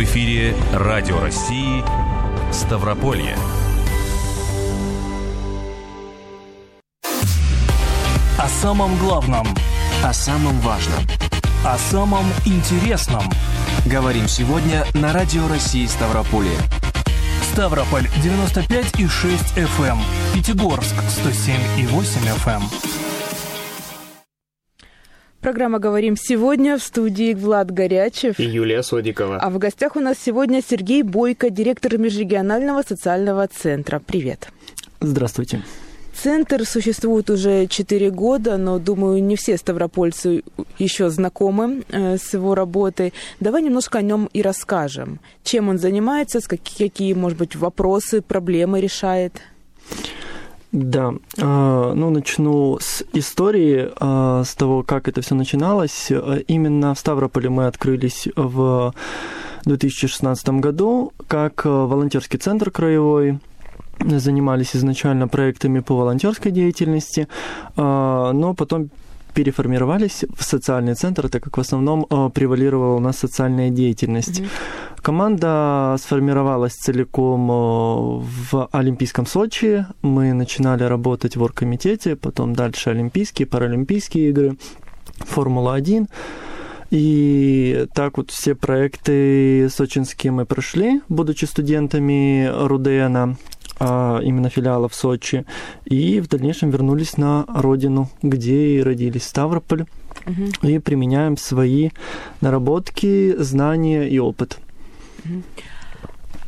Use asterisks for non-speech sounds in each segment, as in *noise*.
В эфире Радио России Ставрополье. О самом главном. О самом важном. О самом интересном. Говорим сегодня на Радио России Ставрополье. Ставрополь 95,6 FM. Пятигорск 107,8 FM. Программа «Говорим сегодня» в студии Влад Горячев и Юлия Содикова. А в гостях у нас сегодня Сергей Бойко, директор Межрегионального социального центра. Привет. Здравствуйте. Центр существует уже 4 года, но, думаю, не все ставропольцы еще знакомы э, с его работой. Давай немножко о нем и расскажем. Чем он занимается, какие, какие, может быть, вопросы, проблемы решает? Да, а, ну начну с истории, а, с того, как это все начиналось. Именно в Ставрополе мы открылись в 2016 году как волонтерский центр краевой. Занимались изначально проектами по волонтерской деятельности, а, но потом переформировались в социальный центр, так как в основном превалировала у нас социальная деятельность. Mm-hmm. Команда сформировалась целиком э, в Олимпийском Сочи. Мы начинали работать в оргкомитете, потом дальше Олимпийские, Паралимпийские игры, Формула-1. И так вот все проекты сочинские мы прошли, будучи студентами Рудена, именно филиала в Сочи, и в дальнейшем вернулись на родину, где и родились Ставрополь, угу. и применяем свои наработки, знания и опыт.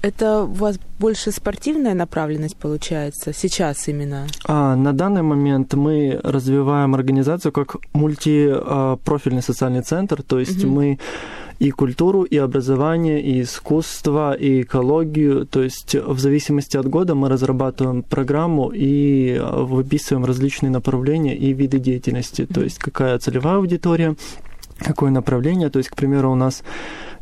Это у вас больше спортивная направленность получается сейчас именно? А, на данный момент мы развиваем организацию как мультипрофильный социальный центр, то есть угу. мы и культуру, и образование, и искусство, и экологию. То есть в зависимости от года мы разрабатываем программу и выписываем различные направления и виды деятельности. То есть какая целевая аудитория, какое направление. То есть, к примеру, у нас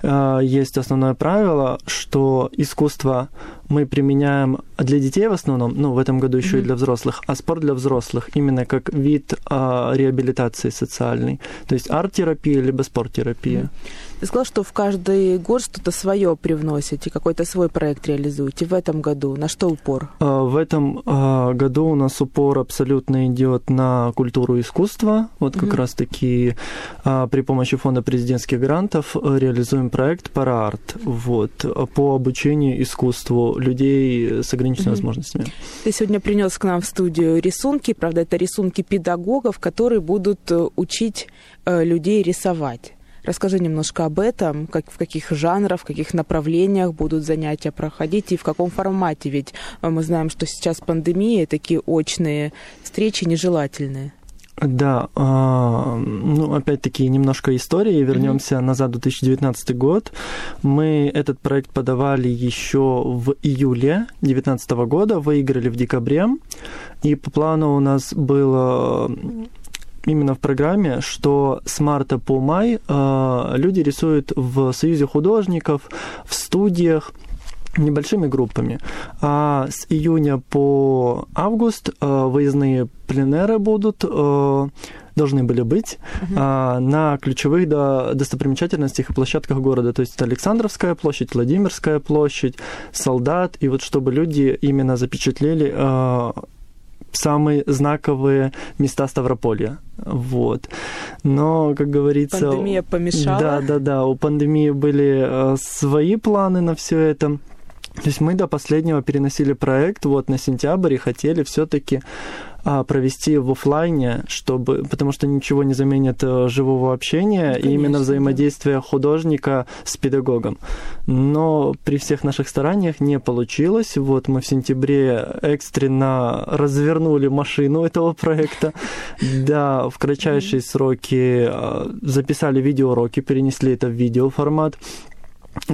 э, есть основное правило, что искусство мы применяем для детей в основном, ну, в этом году еще mm-hmm. и для взрослых, а спорт для взрослых именно как вид э, реабилитации социальной. То есть арт-терапия либо спорт-терапия. Mm-hmm. Ты сказал, что в каждый год что-то свое привносите, какой-то свой проект реализуете. В этом году на что упор? А, в этом а, году у нас упор абсолютно идет на культуру и искусство. Вот как угу. раз-таки а, при помощи фонда президентских грантов реализуем проект «Параарт» вот, по обучению искусству людей с ограниченными угу. возможностями. Ты сегодня принес к нам в студию рисунки, правда, это рисунки педагогов, которые будут э, учить э, людей рисовать. Расскажи немножко об этом, как, в каких жанрах, в каких направлениях будут занятия проходить и в каком формате. Ведь э, мы знаем, что сейчас пандемия, такие очные встречи нежелательные. Да, э, ну опять-таки немножко истории. Вернемся mm-hmm. назад в 2019 год. Мы этот проект подавали еще в июле 2019 года, выиграли в декабре. И по плану у нас было именно в программе, что с марта по май э, люди рисуют в Союзе художников, в студиях, небольшими группами. А с июня по август э, выездные пленеры будут, э, должны были быть uh-huh. э, на ключевых до, достопримечательностях и площадках города. То есть это Александровская площадь, Владимирская площадь, Солдат. И вот чтобы люди именно запечатлели э, самые знаковые места Ставрополья. Вот. Но, как говорится... Пандемия помешала? Да, да, да. У пандемии были свои планы на все это. То есть мы до последнего переносили проект вот на сентябрь и хотели все-таки а, провести в офлайне, чтобы, потому что ничего не заменит э, живого общения ну, и именно взаимодействия да. художника с педагогом. Но при всех наших стараниях не получилось. Вот мы в сентябре экстренно развернули машину этого проекта. Да, в кратчайшие сроки э, записали видеоуроки, перенесли это в видеоформат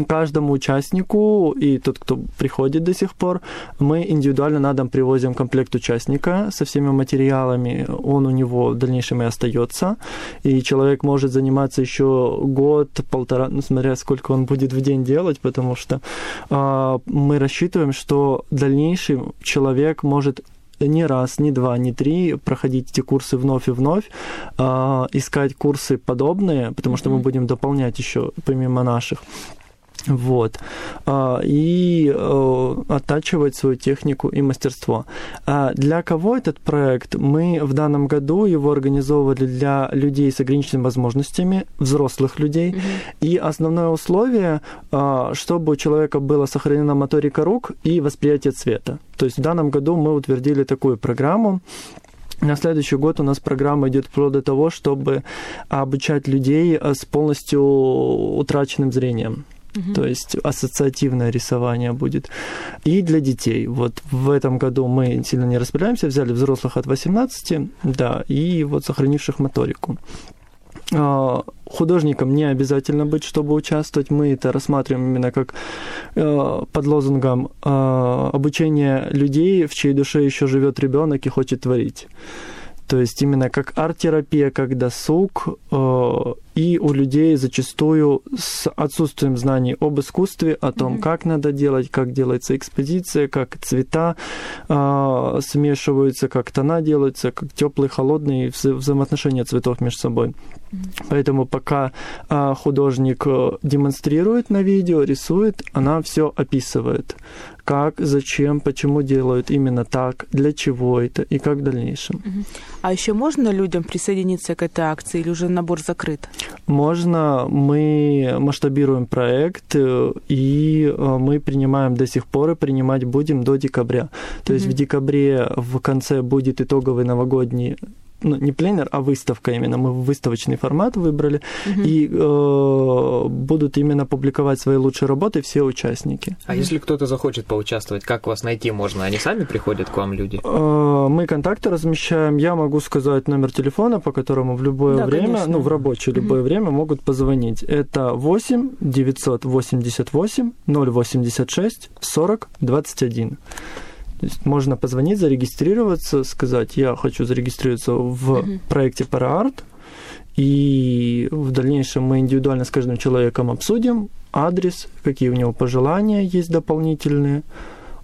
каждому участнику и тот, кто приходит до сих пор, мы индивидуально на дом привозим комплект участника со всеми материалами. Он у него в дальнейшем и остается. И человек может заниматься еще год, полтора, ну, смотря сколько он будет в день делать, потому что э, мы рассчитываем, что в дальнейшем человек может не раз, не два, не три проходить эти курсы вновь и вновь, э, искать курсы подобные, потому что мы будем дополнять еще помимо наших Вот. А, и э, оттачивать свою технику и мастерство. А для кого этот проект? Мы в данном году его организовывали для людей с ограниченными возможностями, взрослых людей. Mm-hmm. И основное условие, а, чтобы у человека была сохранена моторика рук и восприятие цвета. То есть в данном году мы утвердили такую программу. На следующий год у нас программа идет вплоть до того, чтобы обучать людей с полностью утраченным зрением. Угу. То есть ассоциативное рисование будет. И для детей. Вот в этом году мы сильно не распределяемся, взяли взрослых от 18, да, и вот сохранивших моторику. А, художникам не обязательно быть, чтобы участвовать. Мы это рассматриваем именно как э, под лозунгом э, обучение людей, в чьей душе еще живет ребенок и хочет творить. То есть именно как арт-терапия, как досуг, э, и у людей зачастую с отсутствием знаний об искусстве, о том, mm-hmm. как надо делать, как делается экспозиция, как цвета э, смешиваются, как тона делаются, как теплые, холодные вза- взаимоотношения цветов между собой. Поэтому пока э, художник э, демонстрирует на видео, рисует, она все описывает как, зачем, почему делают именно так, для чего это и как в дальнейшем. А еще можно людям присоединиться к этой акции или уже набор закрыт? Можно. Мы масштабируем проект, э, и э, мы принимаем до сих пор и принимать будем до декабря. То есть mm-hmm. в декабре в конце будет итоговый новогодний ну, не пленер, а выставка именно. Мы выставочный формат выбрали. Угу. И э, будут именно публиковать свои лучшие работы все участники. А если кто-то захочет поучаствовать, как вас найти можно? Они сами приходят к вам, люди? Э, мы контакты размещаем. Я могу сказать номер телефона, по которому в любое да, время, конечно. ну, в рабочее угу. любое время могут позвонить. Это 8 988 086 40 21. То есть можно позвонить, зарегистрироваться, сказать, я хочу зарегистрироваться в uh-huh. проекте ParaArt, и в дальнейшем мы индивидуально с каждым человеком обсудим адрес, какие у него пожелания есть дополнительные.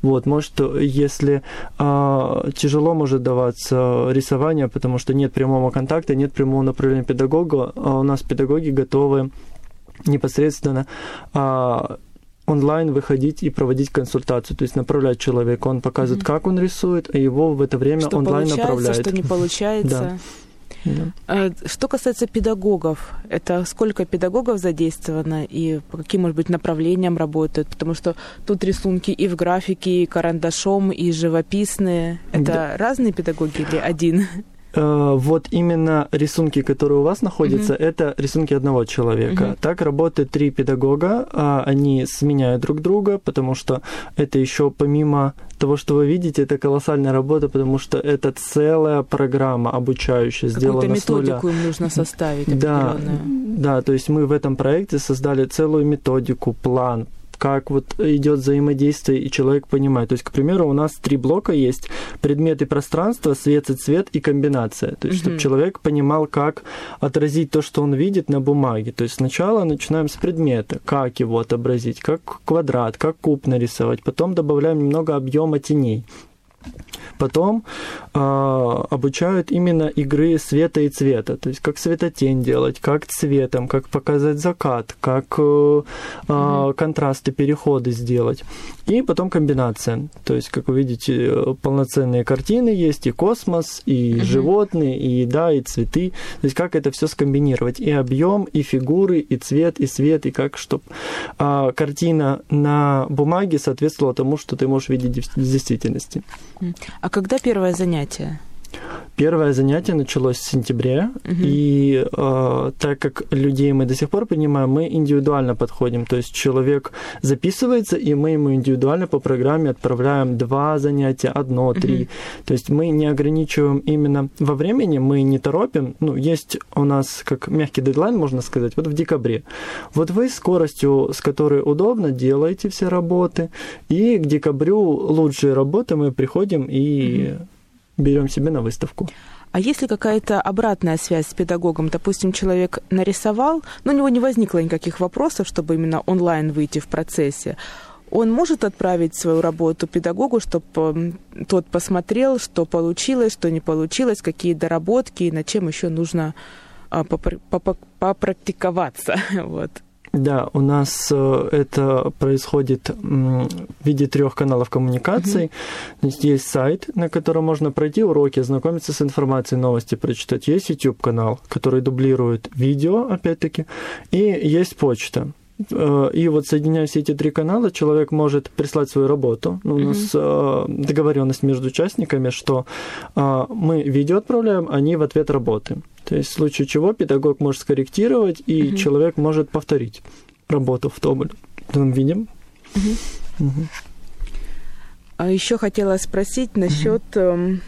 Вот, может, если а, тяжело может даваться рисование, потому что нет прямого контакта, нет прямого направления педагога, а у нас педагоги готовы непосредственно а, онлайн выходить и проводить консультацию, то есть направлять человека. Он показывает, mm-hmm. как он рисует, а его в это время что онлайн направляет. Что не получается. Да. А, что касается педагогов, это сколько педагогов задействовано и по каким, может быть, направлениям работают? Потому что тут рисунки и в графике, и карандашом, и живописные. Это да. разные педагоги или один? Э, вот именно рисунки, которые у вас находятся, mm-hmm. это рисунки одного человека. Mm-hmm. Так работает три педагога, а они сменяют друг друга, потому что это еще помимо того, что вы видите, это колоссальная работа, потому что это целая программа обучающая, сделана с нуля. методику им нужно составить Да, да, то есть мы в этом проекте создали целую методику, план, как вот идет взаимодействие, и человек понимает. То есть, к примеру, у нас три блока есть. Предметы пространства, свет и цвет и комбинация. То есть, чтобы человек понимал, как отразить то, что он видит на бумаге. То есть, сначала начинаем с предмета, как его отобразить, как квадрат, как куб нарисовать. Потом добавляем немного объема теней. Потом э, обучают именно игры света и цвета, то есть как светотень делать, как цветом, как показать закат, как э, э, контрасты, переходы сделать. И потом комбинация. То есть, как вы видите, полноценные картины есть, и космос, и угу. животные, и еда, и цветы. То есть, как это все скомбинировать. И объем, и фигуры, и цвет, и свет, и как, чтобы а, картина на бумаге соответствовала тому, что ты можешь видеть в действительности. А когда первое занятие? Первое занятие началось в сентябре, угу. и э, так как людей мы до сих пор принимаем, мы индивидуально подходим. То есть человек записывается, и мы ему индивидуально по программе отправляем два занятия, одно, три. Угу. То есть мы не ограничиваем именно во времени, мы не торопим. Ну, есть у нас как мягкий дедлайн, можно сказать, вот в декабре. Вот вы скоростью, с которой удобно, делаете все работы, и к декабрю лучшие работы мы приходим и... Угу берем себе на выставку. А если какая-то обратная связь с педагогом? Допустим, человек нарисовал, но у него не возникло никаких вопросов, чтобы именно онлайн выйти в процессе. Он может отправить свою работу педагогу, чтобы тот посмотрел, что получилось, что не получилось, какие доработки и над чем еще нужно а, попрактиковаться. *laughs* Вот. Да, у нас э, это происходит в виде трех каналов коммуникаций. То есть сайт, на котором можно пройти уроки, ознакомиться с информацией, новости прочитать. Есть YouTube-канал, который дублирует видео, опять-таки, и есть почта. Э, И вот соединяя все эти три канала, человек может прислать свою работу. Ну, У нас э, договоренность между участниками, что э, мы видео отправляем, они в ответ работы. То есть в случае чего педагог может скорректировать, и человек может повторить работу в том или ином виде. А еще хотела спросить насчет эм,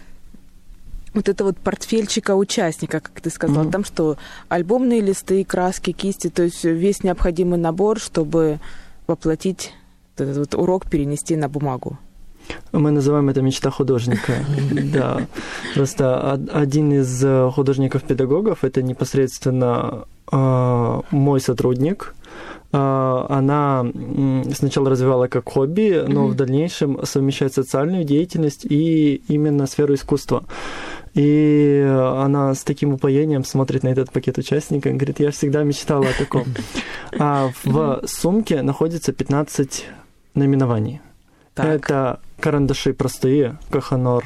вот этого вот портфельчика участника, как ты сказала, Мгм. там что альбомные листы, краски, кисти, то есть весь необходимый набор, чтобы воплотить этот вот урок, перенести на бумагу. Мы называем это мечта художника. *laughs* Да. Просто од- один из э, художников-педагогов это непосредственно э, мой сотрудник. Э, Она сначала развивала как хобби, но в дальнейшем совмещает социальную деятельность и именно сферу искусства. И она с таким упоением смотрит на этот пакет участника и говорит, я всегда мечтала о таком. А в сумке находится 15 наименований. Так. Это карандаши простые, Каханор,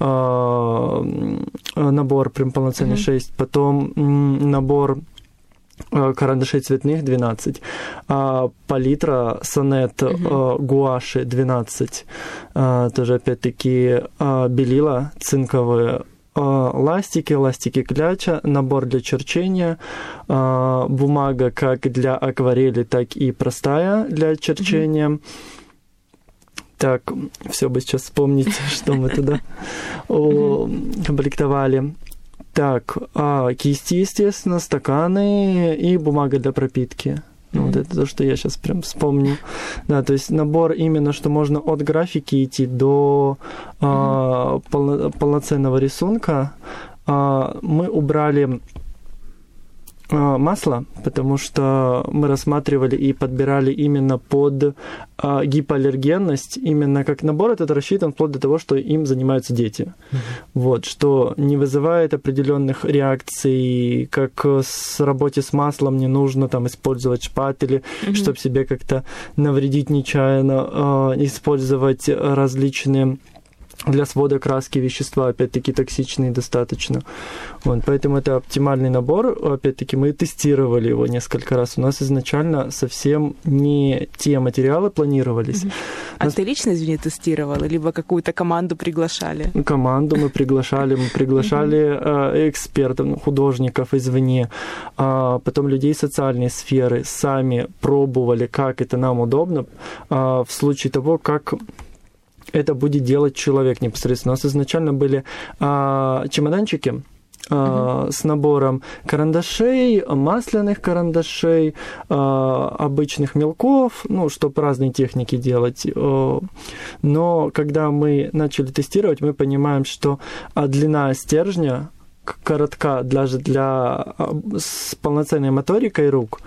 м, набор прям полноценный 6, потом набор э, карандашей цветных 12, а палитра сонет э, гуаши 12, а, тоже опять-таки а, белила цинковые, а, ластики, ластики кляча, набор для черчения, а, бумага как для акварели, так и простая для черчения. Так, все бы сейчас вспомнить, *laughs* что мы туда комплектовали. Так, а, кисти, естественно, стаканы и бумага для пропитки. Ну, вот это то, что я сейчас прям вспомню. Да, то есть набор именно, что можно от графики идти до а, полно- полноценного рисунка. А, мы убрали масло, потому что мы рассматривали и подбирали именно под а, гипоаллергенность, именно как набор этот рассчитан вплоть до того, что им занимаются дети. Вот, что не вызывает определенных реакций, как с работе с маслом не нужно там использовать шпатели, чтобы себе как-то навредить нечаянно, а, использовать различные для свода краски вещества, опять-таки, токсичные достаточно. Вот, поэтому это оптимальный набор. Опять-таки, мы тестировали его несколько раз. У нас изначально совсем не те материалы планировались. А ты лично, извини, тестировала, либо какую-то команду приглашали? Команду мы приглашали, мы приглашали э, экспертов, ну, художников извне, а, потом людей социальной сферы, сами пробовали, как это нам удобно, а, в случае того, как это будет делать человек непосредственно. У нас изначально были а, чемоданчики, а, с набором карандашей, масляных карандашей, а, обычных мелков, ну, чтобы разные техники делать. Но когда мы начали тестировать, мы понимаем, что а, длина стержня коротка даже для а, с полноценной моторикой рук,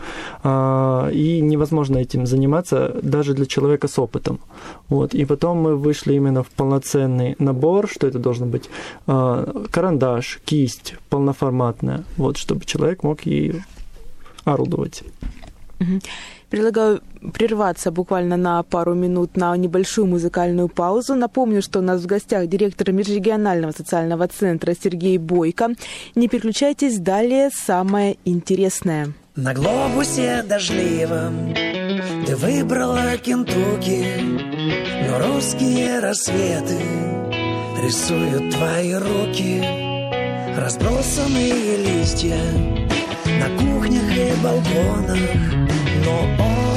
а, и невозможно этим заниматься даже для человека с опытом. Вот. И потом мы вышли именно в полноценный набор, что это должно быть а, карандаш, кисть полноформатная, вот, чтобы человек мог ей орудовать. Предлагаю прерваться буквально на пару минут на небольшую музыкальную паузу. Напомню, что у нас в гостях директор межрегионального социального центра Сергей Бойко. Не переключайтесь, далее самое интересное. На глобусе дождливом Ты выбрала Кентукки Но русские рассветы Рисуют твои руки Разбросанные листья На кухнях и балконах Но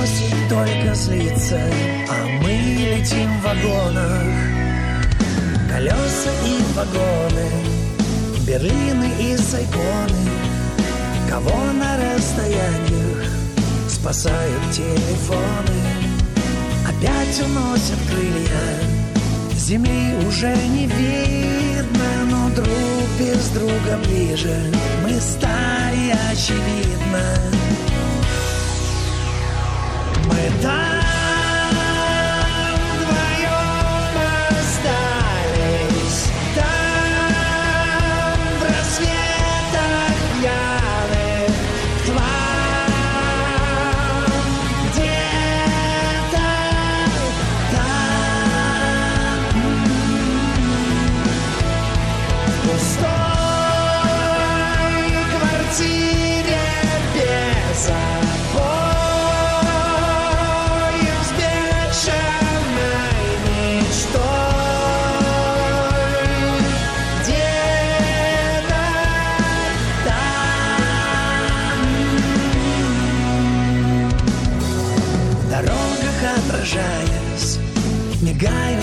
осень только злится А мы летим в вагонах. Колеса и вагоны Берлины и Сайгоны Кого на расстояниях спасают телефоны? Опять уносят крылья Земли уже не видно Но друг без друга ближе. Мы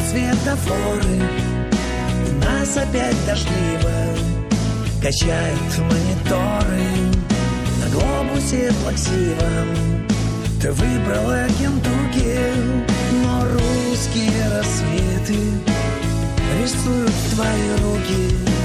светофоры, нас опять дождливо качают мониторы на глобусе плаксивом. Ты выбрала Кентукки, но русские рассветы рисуют твои руки.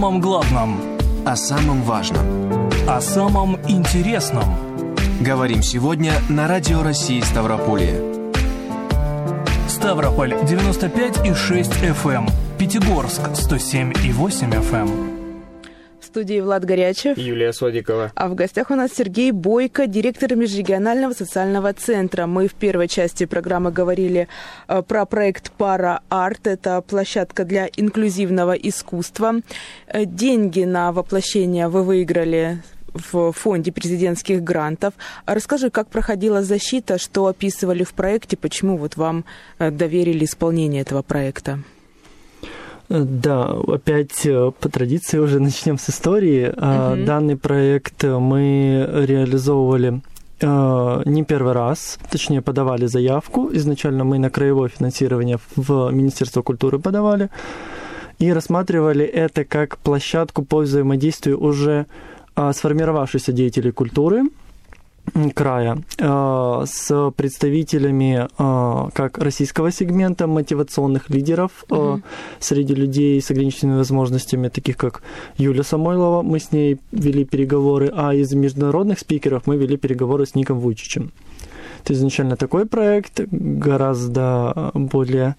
Самом главном, О самом важном. о самом интересном. Говорим сегодня на Радио России Ставрополье. Ставрополь 95,6 FM. Пятигорск 107,8 FM. Студии Влад Горячев. Юлия Содикова. А в гостях у нас Сергей Бойко, директор Межрегионального социального центра. Мы в первой части программы говорили э, про проект «Пара Арт». Это площадка для инклюзивного искусства. Э, деньги на воплощение вы выиграли в фонде президентских грантов. А Расскажи, как проходила защита, что описывали в проекте, почему вот вам э, доверили исполнение этого проекта? Да, опять э, по традиции уже начнем с истории. Мгм. Данный проект мы реализовывали э, не первый раз, точнее подавали заявку. Изначально мы на краевое финансирование в Министерство культуры подавали и рассматривали это как площадку по взаимодействию уже а, сформировавшихся деятелей культуры края э, с представителями э, как российского сегмента мотивационных лидеров Мгм. среди людей с ограниченными возможностями, таких как Юля Самойлова, мы с ней вели переговоры, а из международных спикеров мы вели переговоры с Ником Вуйчичем. Это изначально такой проект, гораздо более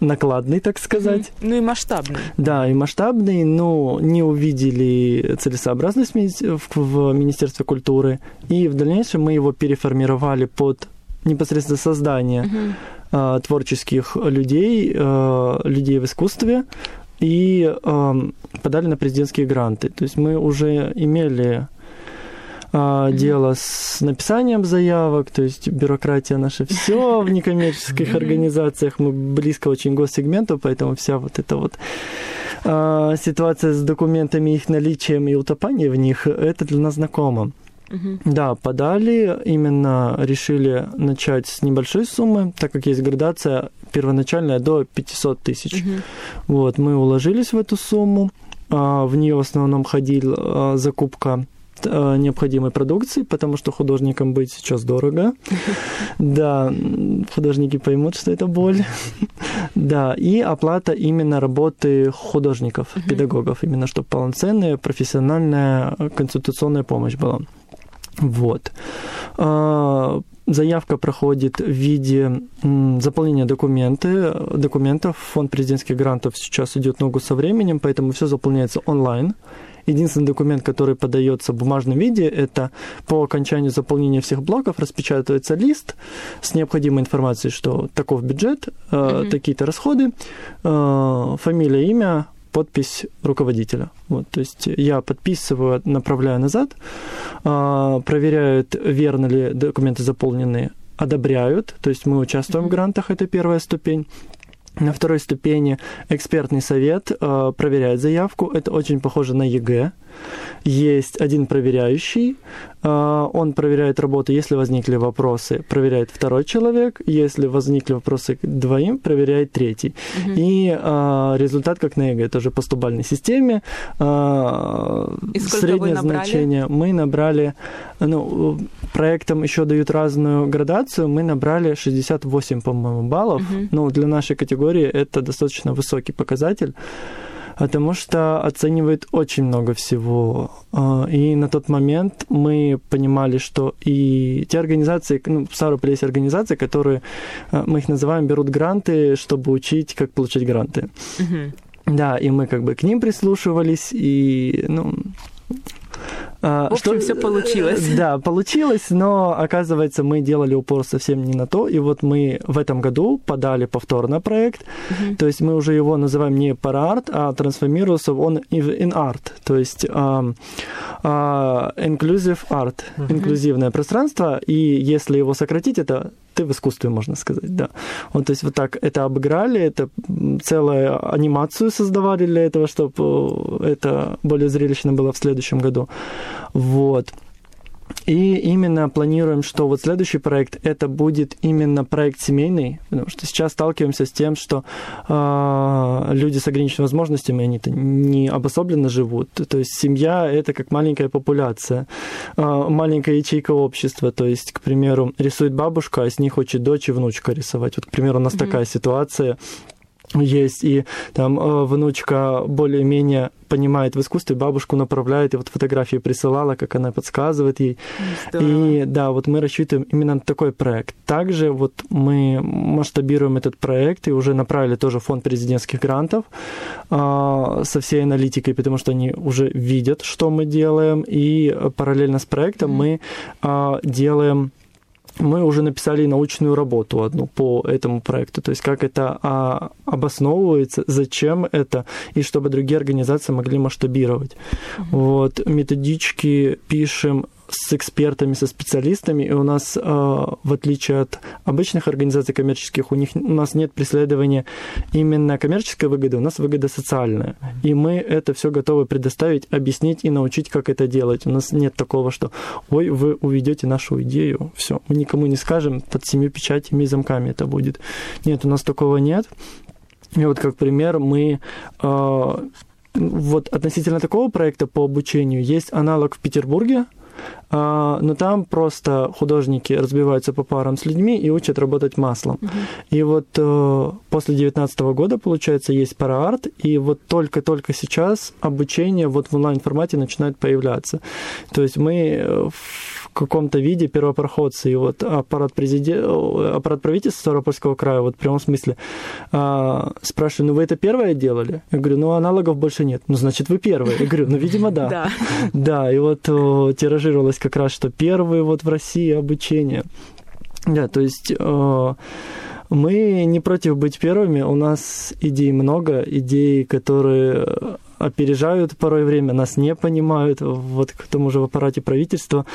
накладный, так сказать. Ну и масштабный. Да, и масштабный, но не увидели целесообразность в- Министерстве культуры. И в дальнейшем мы его переформировали под непосредственно создание Мгм. э, творческих людей, э, людей в искусстве, и эм, подали на президентские гранты. То есть мы уже имели а, дело с написанием заявок, то есть бюрократия наша *laughs* все в некоммерческих организациях, мы близко очень госсегменту, поэтому вся вот эта вот а, ситуация с документами, их наличием и утопанием в них, это для нас знакомо. Да, подали, именно решили начать с небольшой суммы, так как есть градация первоначальная до 500 тысяч. Вот, мы уложились в эту сумму, а, в нее в основном ходила а, закупка необходимой продукции, потому что художникам быть сейчас дорого. *laughs* Да, художники поймут, что это боль. *laughs* Да, и оплата именно работы художников, педагогов, именно чтобы полноценная профессиональная консультационная помощь была. Вот. Заявка проходит в виде заполнения документы, документов. Фонд президентских грантов сейчас идет ногу со временем, поэтому все заполняется онлайн. Единственный документ, который подается в бумажном виде, это по окончанию заполнения всех блоков распечатывается лист с необходимой информацией, что таков бюджет, mm-hmm. такие-то расходы, э, фамилия, имя, подпись руководителя. Вот, то есть я подписываю, направляю назад, а, проверяют, верно ли документы заполнены, одобряют, то есть мы участвуем в грантах, это первая ступень. На второй ступени экспертный совет э, проверяет заявку. Это очень похоже на ЕГЭ есть один проверяющий, а, он проверяет работу, если возникли вопросы, проверяет второй человек, если возникли вопросы к двоим, проверяет третий. Угу. И а, результат как на ЕГЭ, тоже по стобалльной системе. А, И среднее значение мы набрали, ну, проектам еще дают разную градацию, мы набрали 68, по-моему, баллов. Угу. Ну, для нашей категории это достаточно высокий показатель потому что оценивает очень много всего. А, и на тот момент мы понимали, что и те организации, ну, в Ставрополе есть организации, которые, а, мы их называем, берут гранты, чтобы учить, как получать гранты. Угу. Да, и мы как бы к ним прислушивались, и, ну, в общем, что, все получилось. Да, получилось, но оказывается, мы делали упор совсем не на то. И вот мы в этом году подали повторно проект. Uh-huh. То есть мы уже его называем не параарт, а трансформировался он in art. То есть uh, uh, inclusive art, uh-huh. инклюзивное пространство. И если его сократить, это ты в искусстве, можно сказать, да. Вот, то есть вот так это обыграли, это целую анимацию создавали для этого, чтобы э, это более зрелищно было в следующем году. Вот. И именно планируем, что вот следующий проект это будет именно проект семейный, потому что сейчас сталкиваемся с тем, что э, люди с ограниченными возможностями, они-то не обособленно живут. То есть семья это как маленькая популяция, э, маленькая ячейка общества. То есть, к примеру, рисует бабушка, а с ней хочет дочь и внучка рисовать. Вот, к примеру, у нас mm-hmm. такая ситуация есть, и там э, внучка более-менее понимает в искусстве, бабушку направляет, и вот фотографии присылала, как она подсказывает ей. Здорово. И да, вот мы рассчитываем именно на такой проект. Также вот мы масштабируем этот проект и уже направили тоже фонд президентских грантов э, со всей аналитикой, потому что они уже видят, что мы делаем, и параллельно с проектом mm-hmm. мы э, делаем мы уже написали научную работу одну по этому проекту, то есть как это а, обосновывается, зачем это, и чтобы другие организации могли масштабировать. Mm-hmm. Вот методички пишем с экспертами, со специалистами, и у нас, а, в отличие от обычных организаций коммерческих, у них у нас нет преследования именно коммерческой выгоды, у нас выгода социальная. И мы это все готовы предоставить, объяснить и научить, как это делать. У нас нет такого, что ой, вы уведете нашу идею, все, мы никому не скажем, под семью печатями и замками это будет. Нет, у нас такого нет. И вот как пример, мы э, вот относительно такого проекта по обучению есть аналог в Петербурге, но там просто художники разбиваются по парам с людьми и учат работать маслом. Угу. И вот э, после 2019 года, получается, есть параарт, и вот только-только сейчас обучение вот в онлайн-формате начинает появляться. То есть мы э, в каком-то виде первопроходцы, и вот аппарат, президент, аппарат правительства Ставропольского края, вот в прямом смысле, а, спрашиваю, ну вы это первое делали? Я говорю, ну аналогов больше нет. Ну, значит, вы первые. Я говорю, ну, видимо, да. Да. *laughs* Да, и вот тиражировалось как раз, что первые вот в России обучение. Да, то есть э, мы не против быть первыми. У нас идей много, идей, которые опережают порой время, нас не понимают. Вот к тому же в аппарате правительства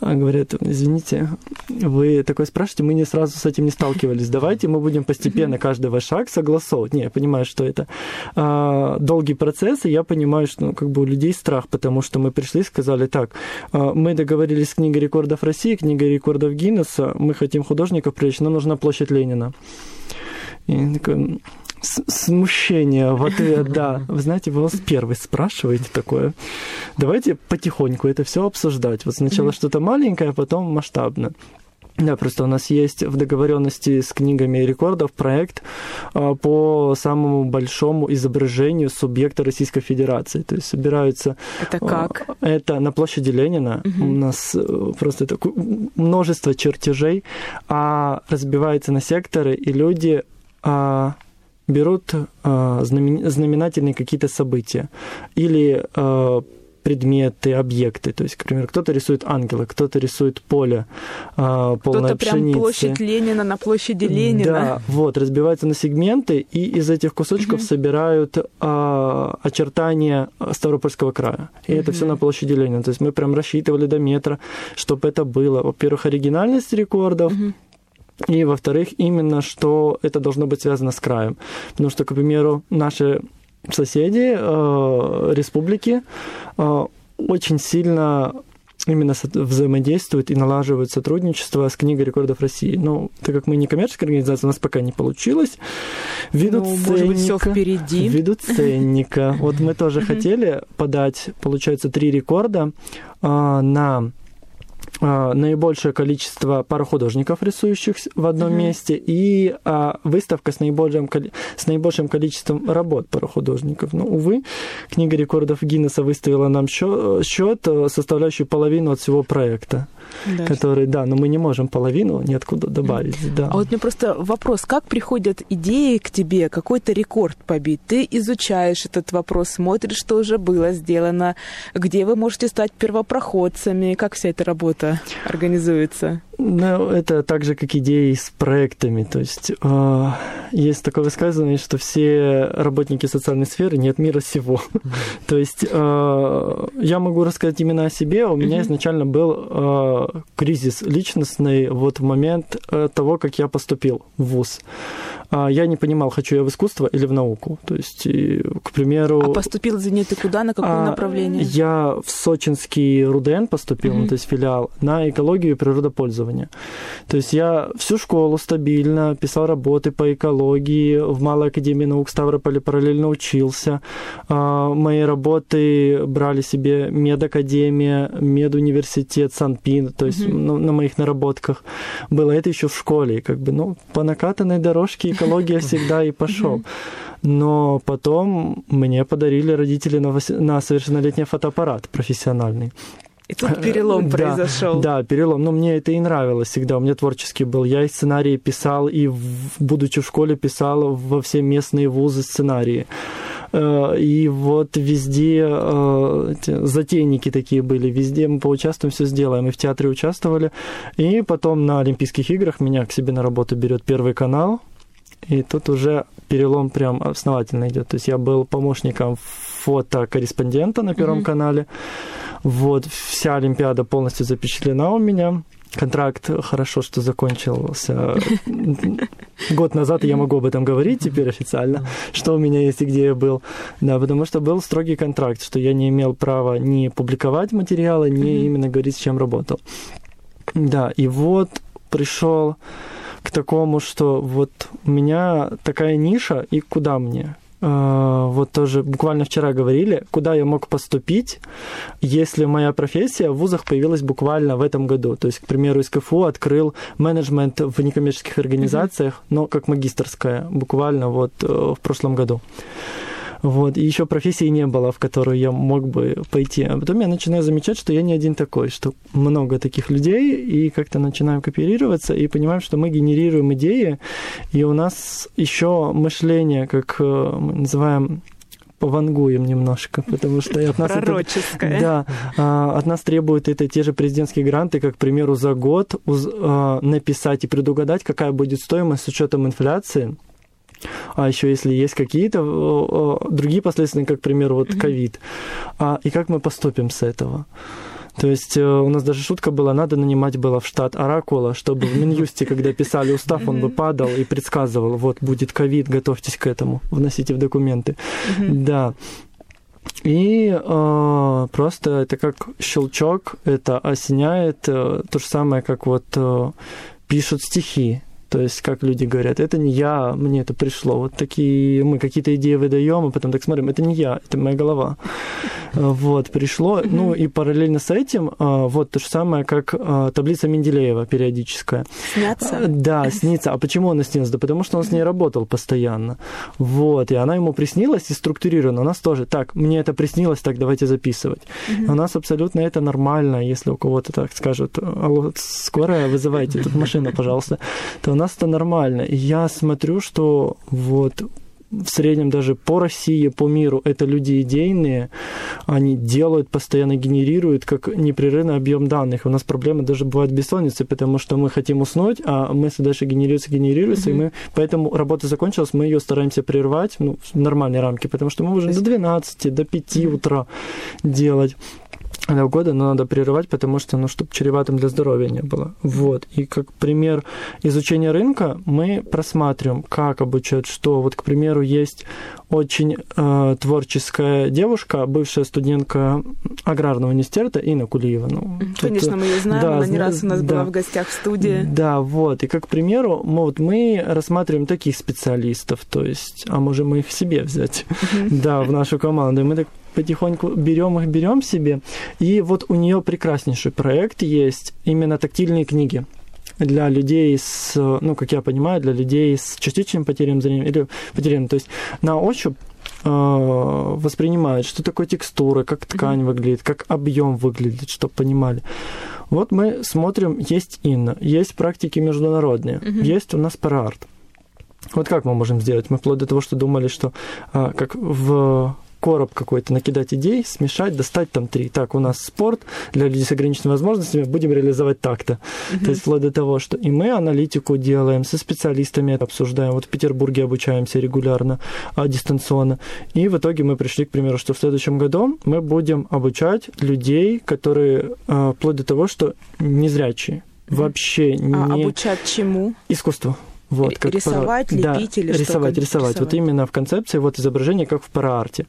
а, говорят, извините, вы такое спрашиваете, мы не сразу с этим не сталкивались. Давайте мы будем постепенно каждый ваш шаг согласовывать. Не, я понимаю, что это а, долгий процесс, и я понимаю, что ну, как бы у людей страх, потому что мы пришли и сказали, так, а, мы договорились с Книгой рекордов России, Книгой рекордов Гиннесса, мы хотим художников привлечь, нам нужна площадь Ленина. И такой, смущение в ответ, *laughs* да. Вы знаете, вы вас первый спрашиваете такое. Давайте потихоньку это все обсуждать. Вот сначала mm-hmm. что-то маленькое, а потом масштабно. Да, просто у нас есть в договоренности с книгами рекордов проект а, по самому большому изображению субъекта Российской Федерации. То есть собираются... Это как? Это на площади Ленина. Угу. У нас э, просто такое множество чертежей, а разбивается на секторы, и люди а, берут а, знаменательные какие-то события или а, предметы, объекты. То есть, к примеру, кто-то рисует ангела, кто-то рисует поле э, полное Кто-то прям площадь Ленина на площади Ленина. Да, вот, разбиваются на сегменты, и из этих кусочков угу. собирают э, очертания Ставропольского края. И угу. это все на площади Ленина. То есть мы прям рассчитывали до метра, чтобы это было. Во-первых, оригинальность рекордов, угу. И, во-вторых, именно, что это должно быть связано с краем. Потому что, к примеру, наши соседи, э, республики, э, очень сильно именно взаимодействуют и налаживают сотрудничество с Книгой рекордов России. Но так как мы не коммерческая организация, у нас пока не получилось. Ввиду ну, ценника, впереди. Ввиду ценника. *laughs* Вот мы тоже хотели подать, получается, три рекорда э, на наибольшее количество парохудожников, рисующих в одном mm-hmm. месте, и а, выставка с наибольшим, с наибольшим количеством работ парохудожников. Но, увы, книга рекордов Гиннесса выставила нам счет, счет э, составляющий половину от всего проекта да. который, да, но мы не можем половину ниоткуда добавить, да. А вот мне просто вопрос, как приходят идеи к тебе, какой-то рекорд побить? Ты изучаешь этот вопрос, смотришь, что уже было сделано, где вы можете стать первопроходцами, как вся эта работа организуется? Ну, это так же, как идеи с проектами. То есть э, есть такое высказывание, что все работники социальной сферы не от мира сего. Mm-hmm. То есть э, я могу рассказать именно о себе. У меня mm-hmm. изначально был э, кризис личностный вот в момент э, того, как я поступил в ВУЗ. А, я не понимал, хочу я в искусство или в науку. То есть, к примеру... А поступил, извини, ты куда, на какое а, направление? Я в сочинский РУДН поступил, mm-hmm. то есть филиал, на экологию и природопользование. То есть я всю школу стабильно писал работы по экологии, в Малой Академии наук Ставрополя параллельно учился. А, мои работы брали себе медакадемия, медуниверситет, Санпин, то есть mm-hmm. на, на моих наработках было это еще в школе, как бы, ну, по накатанной дорожке экология *laughs* всегда и пошел. Но потом мне подарили родители на, на совершеннолетний фотоаппарат профессиональный. И тут перелом произошел. Да, перелом. Но мне это и нравилось всегда. У меня творческий был. Я и сценарии писал, и, будучи в школе, писал во все местные вузы сценарии. Э, и вот везде э, затейники такие были, везде мы поучаствуем, все сделаем. И в театре участвовали. И потом на Олимпийских играх меня к себе на работу берет Первый канал, и тут уже перелом прям основательно идет. То есть я был помощником фотокорреспондента на Первом mm-hmm. канале. Вот, вся Олимпиада полностью запечатлена у меня. Контракт хорошо, что закончился *laughs* год назад, и я могу об этом говорить теперь официально, что у меня есть и где я был. Да, потому что был строгий контракт, что я не имел права ни публиковать материалы, ни именно говорить, с чем работал. Да, и вот пришел к такому, что вот у меня такая ниша, и куда мне? А, вот тоже буквально вчера говорили, куда я мог поступить, если моя профессия в вузах появилась буквально в этом году. То есть, к примеру, из КФУ открыл менеджмент в некоммерческих организациях, mm-hmm. но как магистрская, буквально вот э, в прошлом году. Вот. И еще профессии не было, в которую я мог бы пойти. А потом я начинаю замечать, что я не один такой, что много таких людей, и как-то начинаем кооперироваться, и понимаем, что мы генерируем идеи, и у нас еще мышление, как э, мы называем повангуем немножко, потому что от нас это, да, а, от нас требуют это те же президентские гранты, как, к примеру, за год а, написать и предугадать, какая будет стоимость с учетом инфляции А еще если есть какие-то э, э, другие последствия, как, к примеру, вот ковид, а, и как мы поступим с этого? То есть э, у нас даже шутка была, надо нанимать было в штат оракула, чтобы в Минюсте, когда писали устав, он бы падал и предсказывал, вот будет ковид, готовьтесь к этому, вносите в документы. Да. И э, просто это как щелчок, это осеняет э, то же самое, как вот э, пишут стихи. То есть, как люди говорят, это не я, мне это пришло. Вот такие мы какие-то идеи выдаем, а потом так смотрим, это не я, это моя голова. *laughs* Вот, пришло. Ну, и параллельно с этим, а, вот то же самое, как а, таблица Менделеева периодическая. Снятся? Да, снится. А почему она снилась? Да потому что он с ней работал постоянно. Вот, и она ему приснилась и структурирована. У нас тоже, так, мне это приснилось, так, давайте записывать. У нас абсолютно это нормально, если у кого-то так скажут, алло, скорая, вызывайте тут машина, пожалуйста, то у нас это нормально. И я смотрю, что вот в среднем даже по России, по миру, это люди идейные, они делают, постоянно генерируют как непрерывный объем данных. У нас проблемы даже бывают бессонницы, потому что мы хотим уснуть, а мысли дальше генерируются, генерируются, mm-hmm. и мы поэтому работа закончилась, мы ее стараемся прервать ну, в нормальные рамки, потому что мы можем до 12, до 5 утра делать года, но надо прерывать, потому что, ну, чтобы чреватым для здоровья не было. Вот. И как пример изучения рынка мы просматриваем, как обучают, что. Вот, к примеру, есть очень э, творческая девушка, бывшая студентка аграрного университета Инна Кулиева. Ну, Конечно, тут, мы ее знаем, да, она не раз у нас да, была в гостях в студии. Да, вот. И как примеру, мы, вот, мы рассматриваем таких специалистов, то есть, а можем мы их себе взять, да, в нашу команду. И мы так потихоньку берем их, берем себе. И вот у нее прекраснейший проект есть, именно тактильные книги для людей с, ну, как я понимаю, для людей с частичным потерям зрения или потерям, то есть на ощупь э, воспринимают, что такое текстура, как ткань mm-hmm. выглядит, как объем выглядит, чтобы понимали. Вот мы смотрим, есть Инна, есть практики международные, mm-hmm. есть у нас парарт. Вот как мы можем сделать? Мы вплоть до того, что думали, что а, как в короб какой-то накидать идей, смешать, достать там три. Так, у нас спорт для людей с ограниченными возможностями, будем реализовать так-то. Mm-hmm. То есть вплоть до того, что и мы аналитику делаем, со специалистами это обсуждаем. Вот в Петербурге обучаемся регулярно, а, дистанционно. И в итоге мы пришли к примеру, что в следующем году мы будем обучать людей, которые а, вплоть до того, что незрячие. Вообще а не... обучать чему? Искусству. Вот, как рисовать, пара... лепить да, или рисовать, что? Рисовать, рисовать. Вот именно в концепции вот изображение, как в параарте.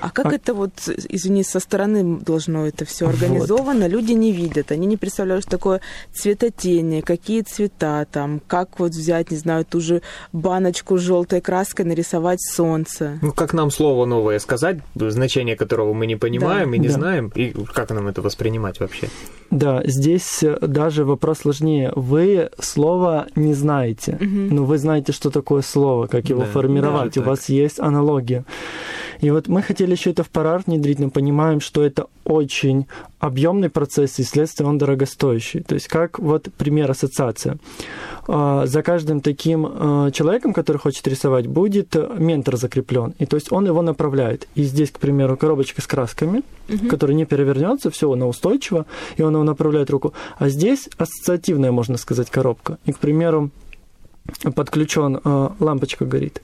А как а... это вот, извини, со стороны должно это все организовано? Вот. Люди не видят, они не представляют, что такое цветотени, какие цвета там, как вот взять, не знаю, ту же баночку с желтой краской, нарисовать солнце. Ну, как нам слово новое сказать, значение которого мы не понимаем да. и не да. знаем, и как нам это воспринимать вообще? Да, здесь даже вопрос сложнее. Вы слово не знаете. Угу но ну, вы знаете, что такое слово, как его да, формировать, да, у так. вас есть аналогия. И вот мы хотели еще это в парар внедрить, но понимаем, что это очень объемный процесс, и следствие он дорогостоящий. То есть как вот пример ассоциация. А, за каждым таким а, человеком, который хочет рисовать, будет ментор закреплен. И то есть он его направляет. И здесь, к примеру, коробочка с красками, угу. которая не перевернется, все, она устойчива, и он его направляет руку. А здесь ассоциативная, можно сказать, коробка. И, к примеру, подключен, э, лампочка горит.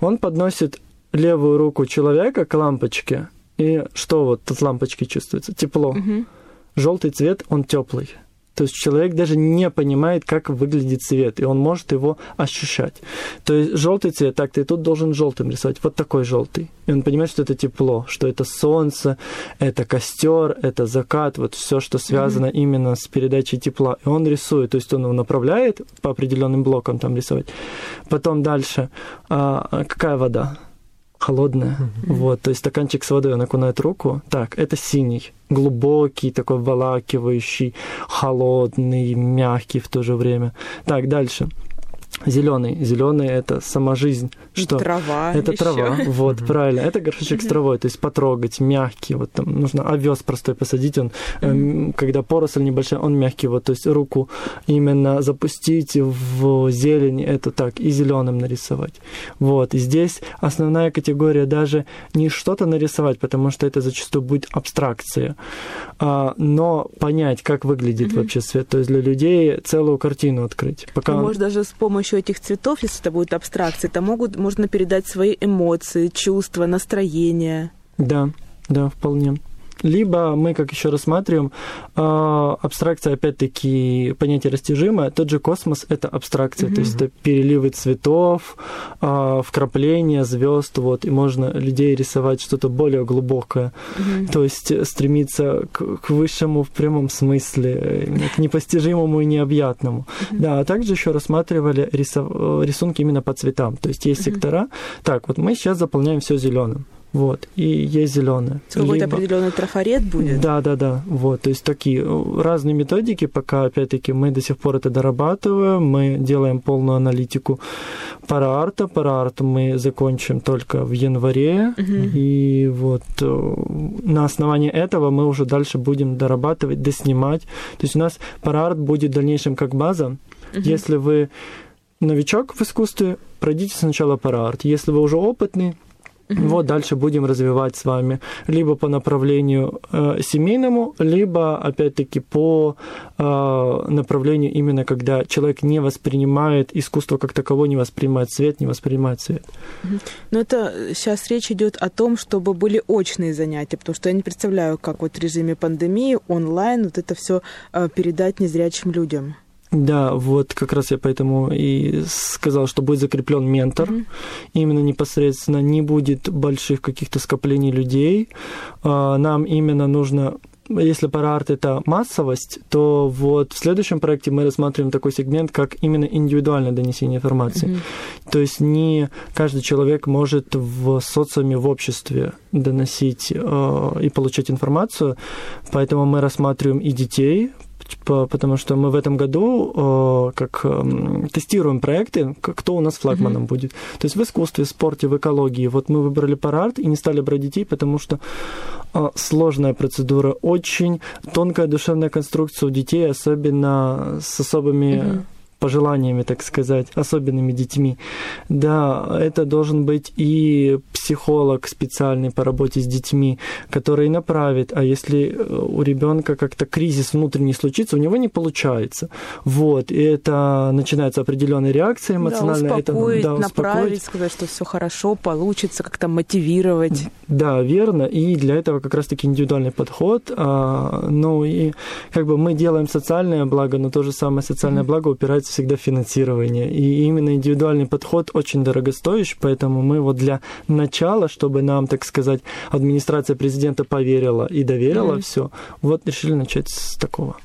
Он подносит левую руку человека к лампочке, и что вот от лампочки чувствуется? Тепло. Угу. Желтый цвет, он теплый. То есть человек даже не понимает, как выглядит цвет, и он может его ощущать. То есть желтый цвет, так ты тут должен желтым рисовать, вот такой желтый. И он понимает, что это тепло, что это солнце, это костер, это закат, вот все, что связано mm-hmm. именно с передачей тепла. И он рисует, то есть он его направляет по определенным блокам там рисовать. Потом дальше, а, какая вода? Холодная. Mm-hmm. Вот, то есть стаканчик с водой он окунает руку. Так, это синий, глубокий, такой волакивающий, холодный, мягкий в то же время. Так, дальше. Зеленый. Зеленый это сама жизнь. Что? Трава. Это еще. трава. *laughs* Вот, правильно. Это горшочек с травой. То есть потрогать, мягкий. Вот там нужно овес простой посадить. Он, эм, когда поросль небольшая, он мягкий. Вот, то есть руку именно запустить в зелень, это так, и зеленым нарисовать. Вот. И здесь основная категория даже не что-то нарисовать, потому что это зачастую будет абстракция, а, но понять, как выглядит mm-hmm. вообще свет. То есть для людей целую картину открыть. Пока... Может, даже с помощью помощью этих цветов, если это будет абстракция, то могут, можно передать свои эмоции, чувства, настроение. Да, да, вполне. Либо мы, как еще рассматриваем, а, абстракция, опять-таки, понятие растяжимое. Тот же космос — это абстракция, mm-hmm. то есть это переливы цветов, а, вкрапления звезд, вот, и можно людей рисовать что-то более глубокое, mm-hmm. то есть стремиться к, к высшему в прямом смысле, к непостижимому и необъятному. Mm-hmm. Да, а также еще рассматривали рисов... рисунки именно по цветам, то есть есть mm-hmm. сектора. Так, вот мы сейчас заполняем все зеленым. Вот, и есть зеленое. Какой-то Либо... определенный трафарет будет? Да, да, да. Вот, то есть такие э, разные методики, пока, опять-таки, мы до сих пор это дорабатываем, мы делаем полную аналитику параарта. Параарт мы закончим только в январе, угу. и вот э, на основании этого мы уже дальше будем дорабатывать, доснимать. То есть у нас параарт будет в дальнейшем как база. Угу. Если вы новичок в искусстве, пройдите сначала параарт. Если вы уже опытный, Mm-hmm. Вот дальше будем развивать с вами либо по направлению э, семейному, либо опять-таки по э, направлению именно когда человек не воспринимает искусство как таковое, не воспринимает свет, не воспринимает свет. Mm-hmm. Но это сейчас речь идет о том, чтобы были очные занятия, потому что я не представляю, как вот в режиме пандемии онлайн вот это все э, передать незрячим людям. Да, вот как раз я поэтому и сказал, что будет закреплен ментор. Mm-hmm. Именно непосредственно не будет больших каких-то скоплений людей. А, нам именно нужно если параарт это массовость, то вот в следующем проекте мы рассматриваем такой сегмент, как именно индивидуальное донесение информации. Mm-hmm. То есть не каждый человек может в социуме, в обществе доносить э, и получать информацию, поэтому мы рассматриваем и детей, потому что мы в этом году как тестируем проекты, кто у нас флагманом mm-hmm. будет. То есть в искусстве, в спорте, в экологии. Вот мы выбрали парарт и не стали брать детей, потому что сложная процедура, очень тонкая душевная конструкция у детей, особенно с особыми mm-hmm пожеланиями, так сказать, особенными детьми. Да, это должен быть и психолог специальный по работе с детьми, который направит, а если э, у ребенка как-то кризис внутренний случится, у него не получается. Вот, и это начинается определенная реакция эмоциональная. Да, успокоить, это, да, направить, сказать, что все хорошо, получится, как-то мотивировать. Да, верно, и для этого как раз-таки индивидуальный подход. А, ну и как бы мы делаем социальное благо, но то же самое социальное mm-hmm. благо упирается всегда финансирование. И именно индивидуальный подход очень дорогостоящий, поэтому мы вот для начала, чтобы нам, так сказать, администрация президента поверила и доверила mm-hmm. все, вот решили начать с такого.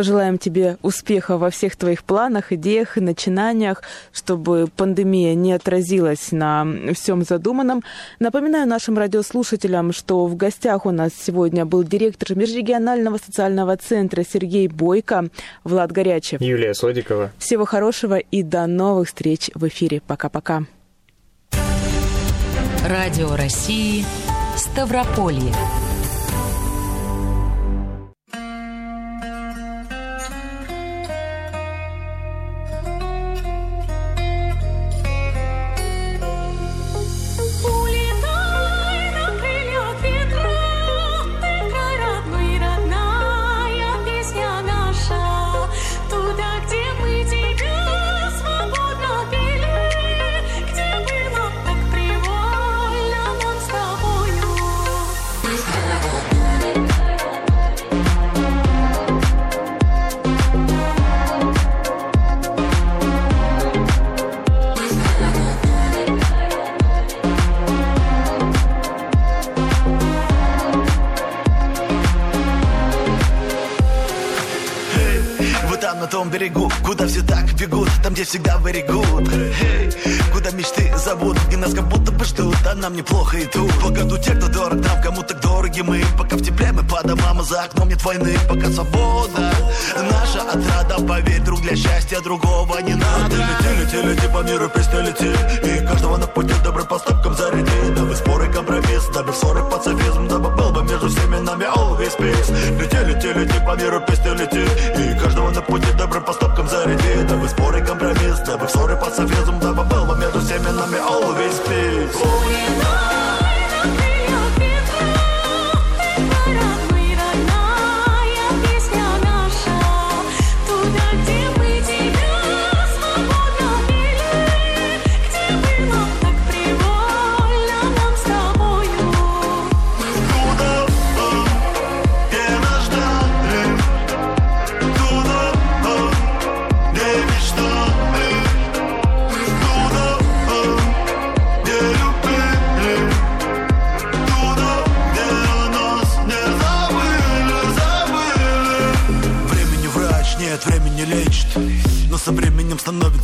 Пожелаем тебе успеха во всех твоих планах, идеях и начинаниях, чтобы пандемия не отразилась на всем задуманном. Напоминаю нашим радиослушателям, что в гостях у нас сегодня был директор Межрегионального социального центра Сергей Бойко, Влад Горячев. Юлия Содикова. Всего хорошего и до новых встреч в эфире. Пока-пока. Радио России Ставрополье. Всегда берегут hey, Куда мечты зовут, где нас как будто бы ждут. А нам неплохо и тут Пока тут те, кто дорог нам, кому так дороги мы Пока в тепле мы по домам, за окном нет войны Пока свобода наша отрада Поверь, друг, для счастья другого не надо. Лети, лети, лети по миру, песня лети И каждого на пути добрым поступком заряди. Дабы споры компромисс, дабы ссоры пацифизм Дабы был бы между всеми нами always peace. Лети, лети, лети по миру, песня лети И каждого на пути добрым поступком заряди. Дабы споры компромисс, дабы ссоры пацифизм Дабы был бы между всеми нами always peace. лечит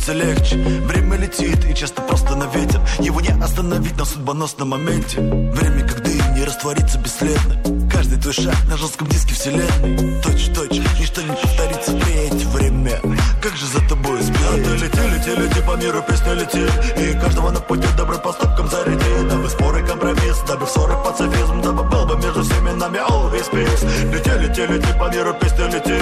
становится легче. Время летит и часто просто на ветер. Его не остановить на судьбоносном моменте. Время как дым не растворится бесследно. Каждый твой шаг на жестком диске вселенной. Точь-точь, ничто не повторится впредь Время, как же за тобой успеть лети, лети, лети по миру, песня лети. И каждого на пути добрым поступком заряди. Дабы споры компромисс, дабы ссоры пацифизм. Дабы был бы между всеми нами always peace. Лети, лети, лети по миру, песня лети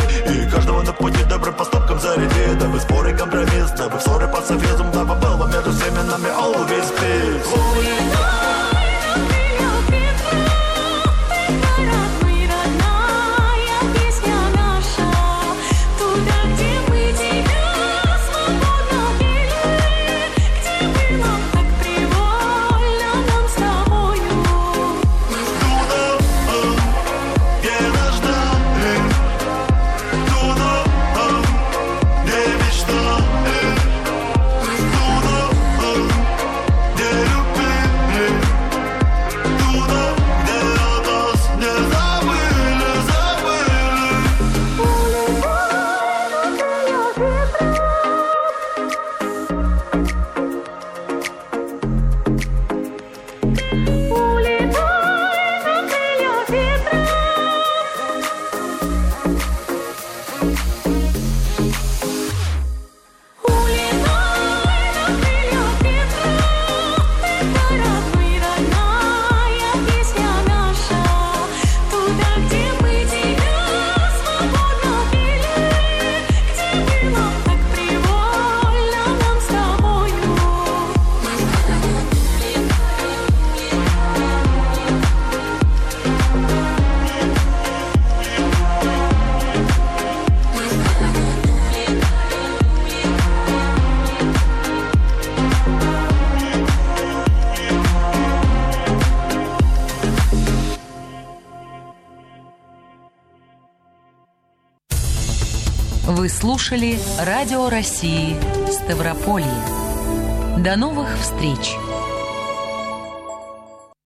слушали Радио России Ставрополье. До новых встреч!